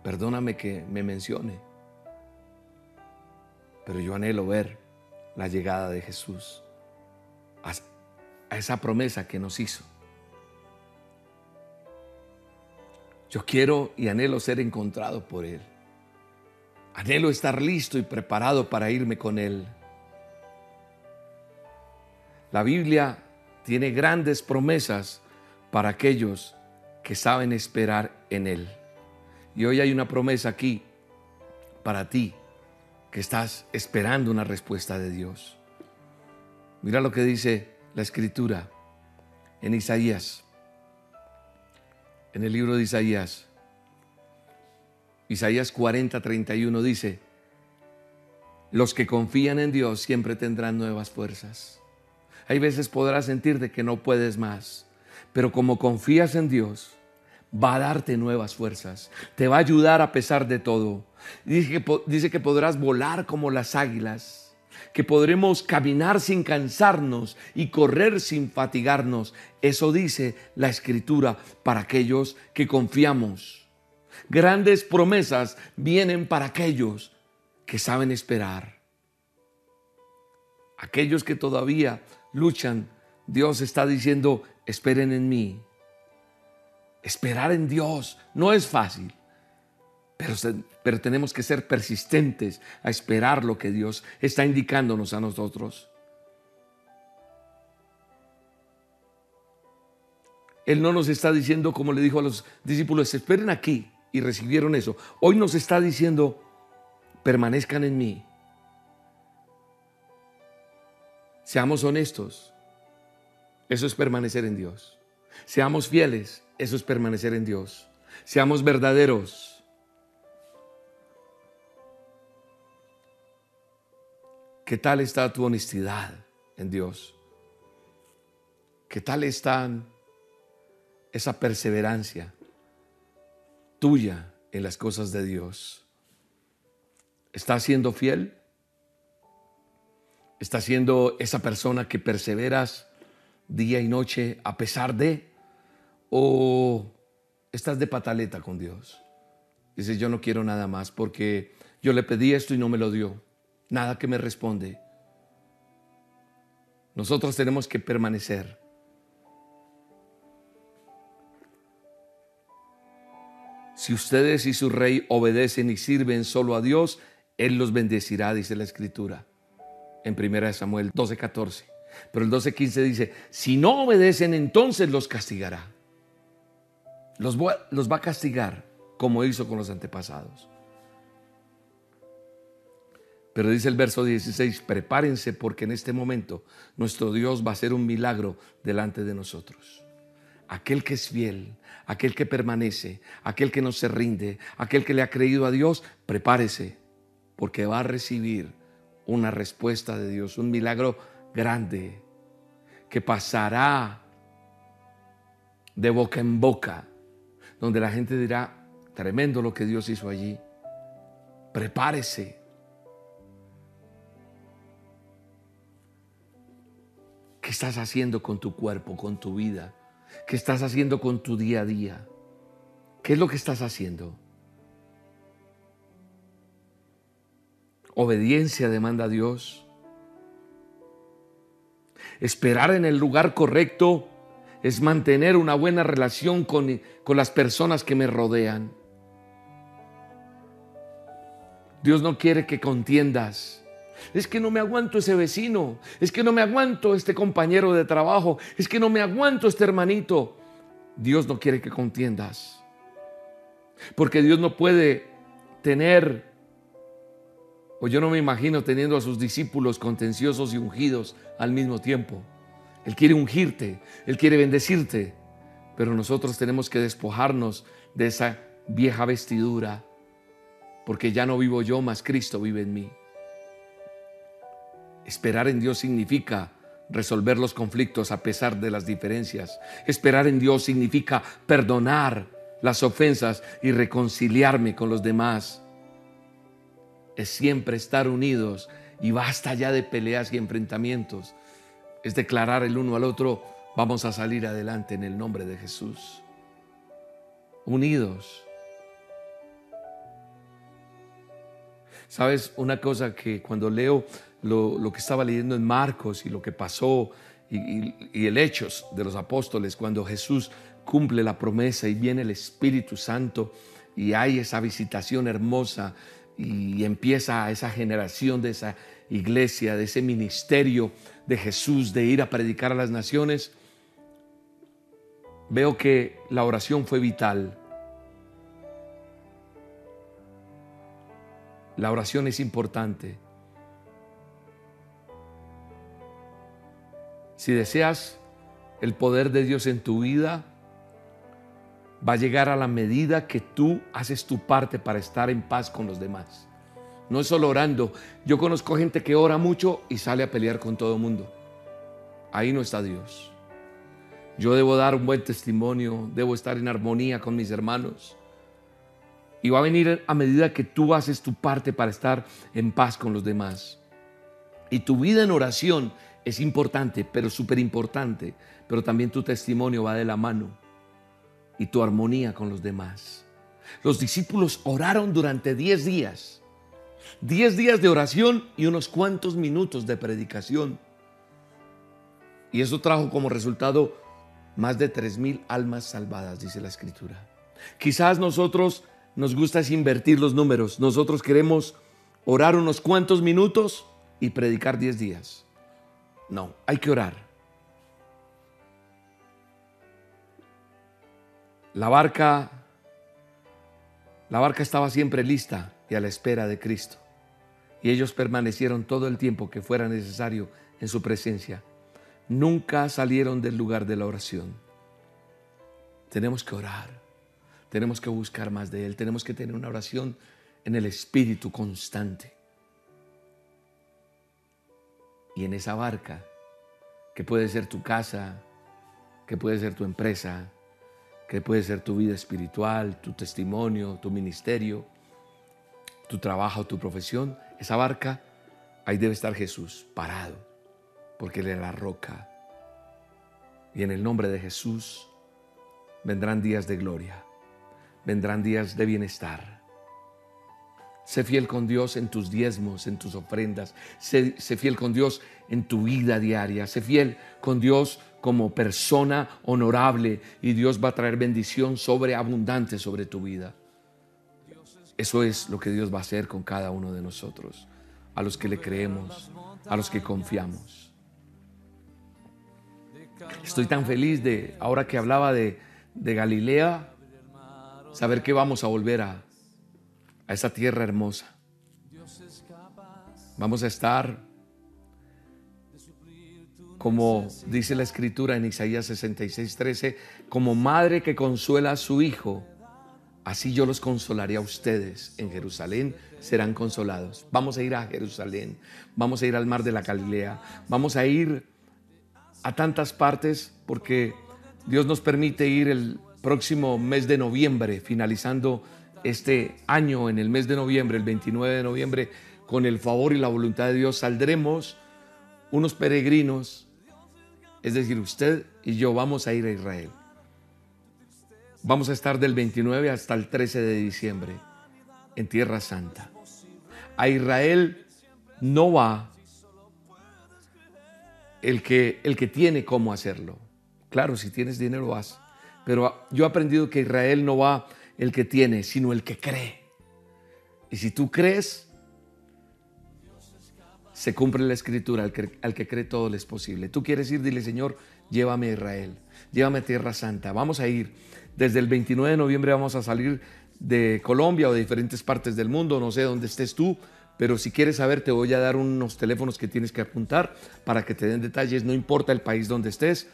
Perdóname que me mencione, pero yo anhelo ver la llegada de Jesús a esa promesa que nos hizo. Yo quiero y anhelo ser encontrado por Él. Anhelo estar listo y preparado para irme con Él. La Biblia tiene grandes promesas para aquellos que saben esperar en Él. Y hoy hay una promesa aquí para ti que estás esperando una respuesta de Dios. Mira lo que dice la escritura en Isaías, en el libro de Isaías. Isaías 40, 31 dice, los que confían en Dios siempre tendrán nuevas fuerzas. Hay veces podrás sentirte que no puedes más, pero como confías en Dios, va a darte nuevas fuerzas, te va a ayudar a pesar de todo. Dice que, dice que podrás volar como las águilas, que podremos caminar sin cansarnos y correr sin fatigarnos. Eso dice la escritura para aquellos que confiamos. Grandes promesas vienen para aquellos que saben esperar. Aquellos que todavía luchan, Dios está diciendo, esperen en mí. Esperar en Dios no es fácil, pero, pero, tenemos que ser persistentes a esperar lo que Dios está indicándonos a nosotros. Él no nos está diciendo, como le dijo a los discípulos, esperen aquí y recibieron eso. Hoy nos está diciendo, permanezcan en mí. Seamos honestos. Eso es permanecer en Dios. Seamos fieles. Eso es permanecer en Dios. Seamos verdaderos. ¿Qué tal está tu honestidad en Dios? ¿Qué tal está esa perseverancia tuya en las cosas de Dios? ¿Estás siendo fiel? ¿Estás siendo esa persona que perseveras día y noche a pesar de o estás de pataleta con Dios. Dices, yo no quiero nada más porque yo le pedí esto y no me lo dio. Nada que me responde. Nosotros tenemos que permanecer. Si ustedes y su rey obedecen y sirven solo a Dios, Él los bendecirá, dice la Escritura en 1 Samuel 12:14. Pero el 12:15 dice, si no obedecen, entonces los castigará los, va a castigar como hizo con los antepasados. Pero dice el verso 16, prepárense porque en este momento nuestro Dios va a hacer un milagro delante de nosotros. Aquel que es fiel, aquel que permanece, aquel que no se rinde, aquel que le ha creído a Dios, prepárese porque va a recibir una respuesta de Dios, un milagro grande que pasará de boca en boca, donde la gente dirá, tremendo lo que Dios hizo allí. Prepárese. ¿Qué estás haciendo con tu cuerpo, con tu vida? ¿Qué estás haciendo con tu día a día? ¿Qué es lo que estás haciendo? Obediencia demanda a Dios. Esperar en el lugar correcto es mantener una buena relación con, con las personas que me rodean. Dios no quiere que contiendas. Es que no me aguanto ese vecino. Es que no me aguanto este compañero de trabajo. Es que no me aguanto este hermanito. Dios no quiere que contiendas. Porque Dios no puede tener, o yo no me imagino teniendo a sus discípulos contenciosos y ungidos al mismo tiempo. Él quiere ungirte, Él quiere bendecirte, pero nosotros tenemos que despojarnos de esa vieja vestidura, porque ya no vivo yo, más Cristo vive en mí. Esperar en Dios significa resolver los conflictos a pesar de las diferencias. Esperar en Dios significa perdonar las ofensas y reconciliarme con los demás. Es siempre estar unidos y basta ya de peleas y enfrentamientos. Es declarar el uno al otro, vamos a salir adelante en el nombre de Jesús. Unidos. Sabes, una cosa que cuando leo lo, que estaba leyendo en Marcos y lo que pasó y, el hechos de los apóstoles cuando Jesús cumple la promesa y viene el Espíritu Santo y hay esa visitación hermosa y empieza esa generación de esa iglesia, de ese ministerio de Jesús de ir a predicar a las naciones, veo que la oración fue vital. La oración es importante. Si deseas el poder de Dios en tu vida, va a llegar a la medida que tú haces tu parte para estar en paz con los demás. No es solo orando. Yo conozco gente que ora mucho y sale a pelear con todo el mundo. Ahí no está Dios. Yo debo dar un buen testimonio, debo estar en armonía con mis hermanos. Y va a venir a medida que tú haces tu parte para estar en paz con los demás. Y tu vida en oración es importante, pero súper importante. Pero también tu testimonio va de la mano y tu armonía con los demás. Los discípulos oraron durante 10 días. 10 días de oración y unos cuantos minutos de predicación. Y eso trajo como resultado más de tres mil almas salvadas, dice la escritura. Quizás nosotros nos gusta invertir los números. Nosotros queremos orar unos cuantos minutos y predicar 10 días. No, hay que orar. La barca la barca estaba siempre lista y a la espera de Cristo. Y ellos permanecieron todo el tiempo que fuera necesario en su presencia. Nunca salieron del lugar de la oración. Tenemos que orar. Tenemos que buscar más de Él. Tenemos que tener una oración en el Espíritu constante. Y en esa barca, que puede ser tu casa, que puede ser tu empresa, que puede ser tu vida espiritual, tu testimonio, tu ministerio, tu trabajo, tu profesión, esa barca, ahí debe estar Jesús parado, porque Él es la roca. Y en el nombre de Jesús vendrán días de gloria, vendrán días de bienestar, Sé fiel con Dios en tus diezmos, en tus ofrendas. Sé, fiel con Dios en tu vida diaria. Sé fiel con Dios como persona honorable y Dios va a traer bendición sobreabundante sobre tu vida. Eso es lo que Dios va a hacer con cada uno de nosotros, a los que le creemos, a los que confiamos. Estoy tan feliz de, ahora que hablaba de, Galilea, saber que vamos a volver a, a esa tierra hermosa. Vamos a estar, como dice la escritura en Isaías 66, 13, como madre que consuela a su hijo, así yo los consolaré a ustedes. En Jerusalén serán consolados. Vamos a ir a Jerusalén, vamos a ir al mar de la Galilea, vamos a ir a tantas partes porque Dios nos permite ir el próximo mes de noviembre, finalizando este año en el mes de noviembre, el 29 de noviembre, con el favor y la voluntad de Dios, saldremos unos peregrinos, es decir, usted y yo vamos a ir a Israel. Vamos a estar del 29 hasta el 13 de diciembre en Tierra Santa. A Israel no va el que, el que tiene cómo hacerlo. Claro, si tienes dinero vas. Pero yo he aprendido que Israel no va el que tiene, sino el que cree. Y si tú crees, se cumple la escritura, al que, al que cree todo le es posible. Tú quieres ir, dile Señor, llévame a Israel, llévame a Tierra Santa. Vamos a ir. Desde el 29 de noviembre vamos a salir de Colombia o de diferentes partes del mundo, no sé dónde estés tú, pero si quieres saber te voy a dar unos teléfonos que tienes que apuntar para que te den detalles, no importa el país donde estés.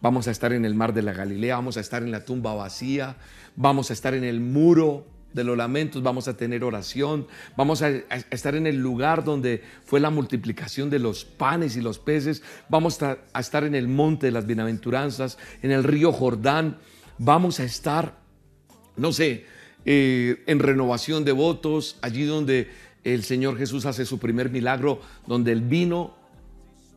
Vamos a estar en el mar de la Galilea, vamos a estar en la tumba vacía, vamos a estar en el muro de los lamentos, vamos a tener oración, vamos a, estar en el lugar donde fue la multiplicación de los panes y los peces, vamos a, estar en el monte de las bienaventuranzas, en el río Jordán, vamos a estar, no sé, eh, en renovación de votos, allí donde el Señor Jesús hace su primer milagro, donde el vino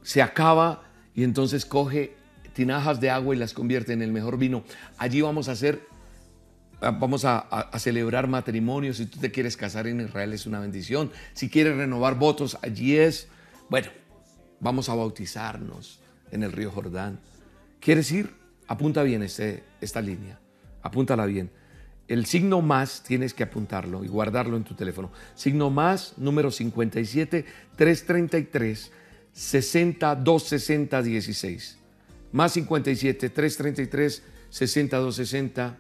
se acaba y entonces coge tinajas de agua y las convierte en el mejor vino. Allí vamos a hacer Ah, vamos a, celebrar matrimonio. Si tú te quieres casar en Israel es una bendición. Si quieres renovar votos, allí es. Bueno, vamos a bautizarnos en el río Jordán. ¿Quieres ir? Apunta bien este, esta línea. Apúntala bien. El signo más tienes que apuntarlo y guardarlo en tu teléfono. Signo más, número 57 333 60 260 16. Más 57 333 60 260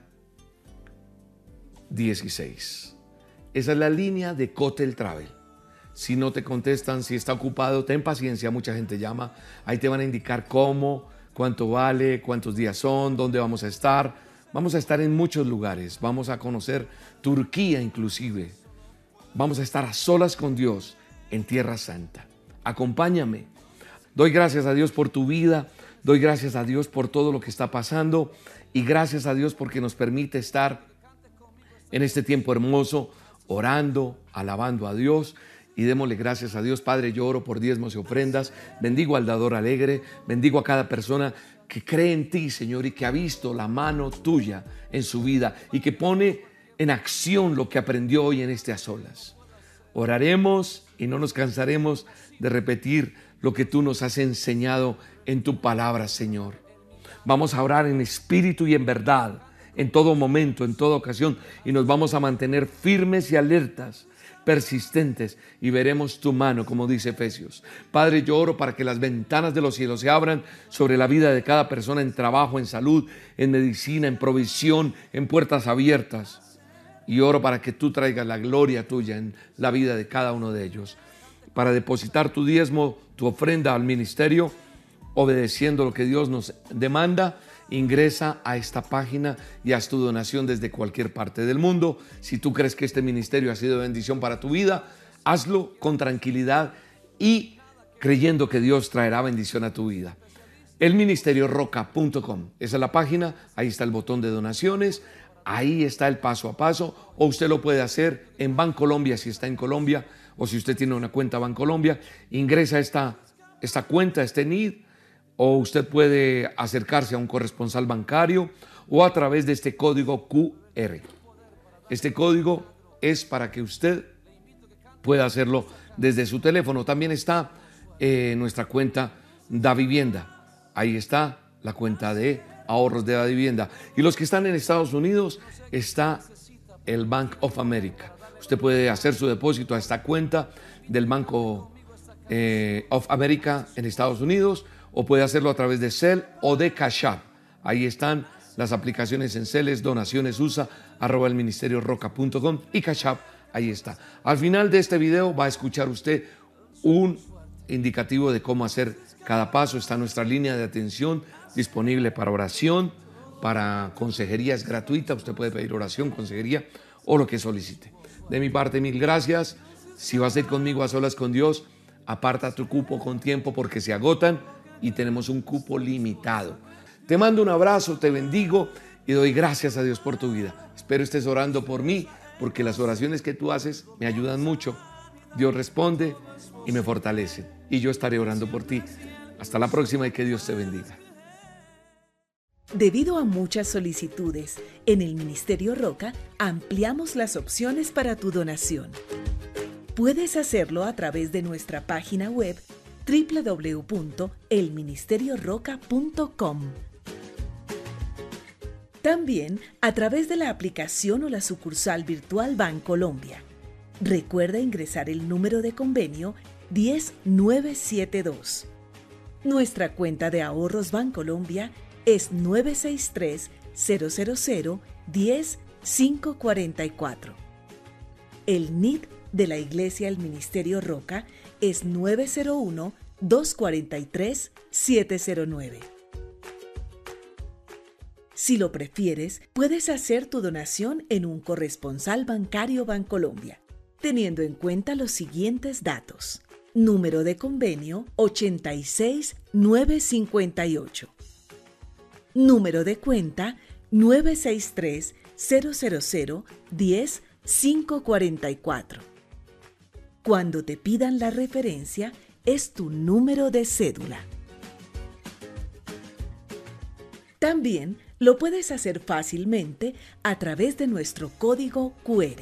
16. Esa es la línea de Cotel Travel. Si no te contestan, si está ocupado, ten paciencia, mucha gente llama. Ahí te van a indicar cómo, cuánto vale, cuántos días son, dónde vamos a estar. Vamos a estar en muchos lugares. Vamos a conocer Turquía inclusive. Vamos a estar a solas con Dios en Tierra Santa. Acompáñame. Doy gracias a Dios por tu vida. Doy gracias a Dios por todo lo que está pasando. Y gracias a Dios porque nos permite estar en este tiempo hermoso, orando, alabando a Dios y démosle gracias a Dios. Padre, yo oro por diezmos y ofrendas. Bendigo al dador alegre, bendigo a cada persona que cree en ti, Señor, y que ha visto la mano tuya en su vida y que pone en acción lo que aprendió hoy en este a solas. Oraremos y no nos cansaremos de repetir lo que tú nos has enseñado en tu palabra, Señor. Vamos a orar en espíritu y en verdad en todo momento, en toda ocasión, y nos vamos a mantener firmes y alertas, persistentes, y veremos tu mano, como dice Efesios. Padre, yo oro para que las ventanas de los cielos se abran sobre la vida de cada persona en trabajo, en salud, en medicina, en provisión, en puertas abiertas. Y oro para que tú traigas la gloria tuya en la vida de cada uno de ellos. Para depositar tu diezmo, tu ofrenda al ministerio, obedeciendo lo que Dios nos demanda ingresa a esta página y haz tu donación desde cualquier parte del mundo. Si tú crees que este ministerio ha sido bendición para tu vida, hazlo con tranquilidad y creyendo que Dios traerá bendición a tu vida. El ministerio roca.com, esa es la página, ahí está el botón de donaciones, ahí está el paso a paso, o usted lo puede hacer en Bancolombia si está en Colombia, o si usted tiene una cuenta Bancolombia, ingresa esta, esta cuenta, este NID, o usted puede acercarse a un corresponsal bancario o a través de este código QR. Este código es para que usted pueda hacerlo desde su teléfono. También está eh, nuestra cuenta Da Vivienda. Ahí está la cuenta de ahorros de Da Vivienda. Y los que están en Estados Unidos está el Bank of America. Usted puede hacer su depósito a esta cuenta del Banco eh, of America en Estados Unidos o puede hacerlo a través de Cell o de Cash App. Ahí están las aplicaciones en Celes, donaciones USA, arroba el ministerio roca.com y Cash App, ahí está. Al final de este video va a escuchar usted un indicativo de cómo hacer cada paso. Está nuestra línea de atención disponible para oración, para consejería es gratuita. Usted puede pedir oración, consejería o lo que solicite. De mi parte, mil gracias. Si vas a ir conmigo a solas con Dios, aparta tu cupo con tiempo porque se agotan y tenemos un cupo limitado. Te mando un abrazo, te bendigo y doy gracias a Dios por tu vida. Espero estés orando por mí, porque las oraciones que tú haces me ayudan mucho. Dios responde y me fortalece. Y yo estaré orando por ti. Hasta la próxima y que Dios te bendiga. Debido a muchas solicitudes, en el Ministerio Roca ampliamos las opciones para tu donación. Puedes hacerlo a través de nuestra página web www.elministerioroca.com. También a través de la aplicación o la sucursal virtual Bancolombia. Recuerda ingresar el número de convenio 10972. Nuestra cuenta de ahorros Bancolombia es 963 000 10 544. El NID de la Iglesia El Ministerio Roca es 901 243 709. Si lo prefieres, puedes hacer tu donación en un corresponsal bancario Bancolombia, teniendo en cuenta los siguientes datos. Número de convenio 86958. Número de cuenta 963 000 10 544. Cuando te pidan la referencia, es tu número de cédula. También lo puedes hacer fácilmente a través de nuestro código QR.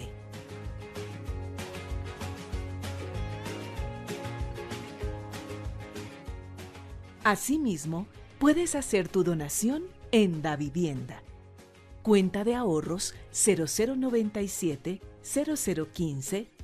Asimismo, puedes hacer tu donación en Da Vivienda. Cuenta de ahorros 0097 0015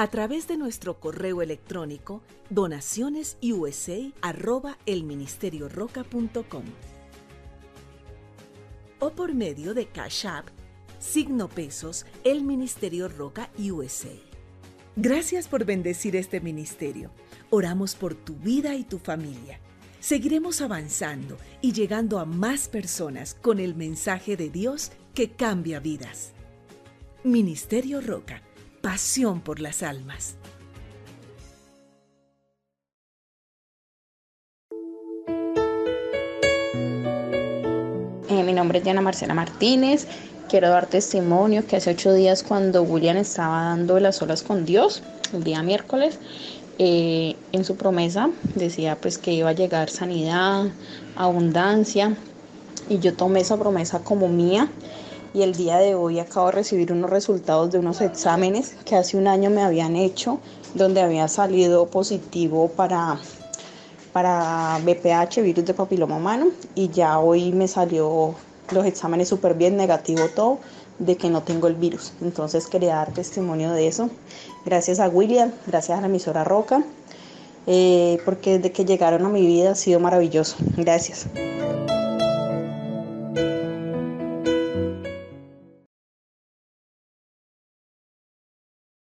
a través de nuestro correo electrónico donacionesusa@elministerioroca.com o por medio de Cash App, signo pesos, el Ministerio Roca USA. Gracias por bendecir este ministerio. Oramos por tu vida y tu familia. Seguiremos avanzando y llegando a más personas con el mensaje de Dios que cambia vidas. Ministerio Roca pasión por las almas. Eh, mi nombre es Diana Marcela Martínez. Quiero dar testimonio que hace ocho días cuando William estaba dando las olas con Dios, el día miércoles, eh, en su promesa decía pues que iba a llegar sanidad, abundancia, y yo tomé esa promesa como mía y el día de hoy acabo de recibir unos resultados de unos exámenes que hace un año me habían hecho, donde había salido positivo para, para BPH, virus de papiloma humano, y ya hoy me salió los exámenes súper bien, negativo todo, de que no tengo el virus. Entonces quería dar testimonio de eso. Gracias a William, gracias a la emisora Roca, eh, porque desde que llegaron a mi vida ha sido maravilloso. Gracias.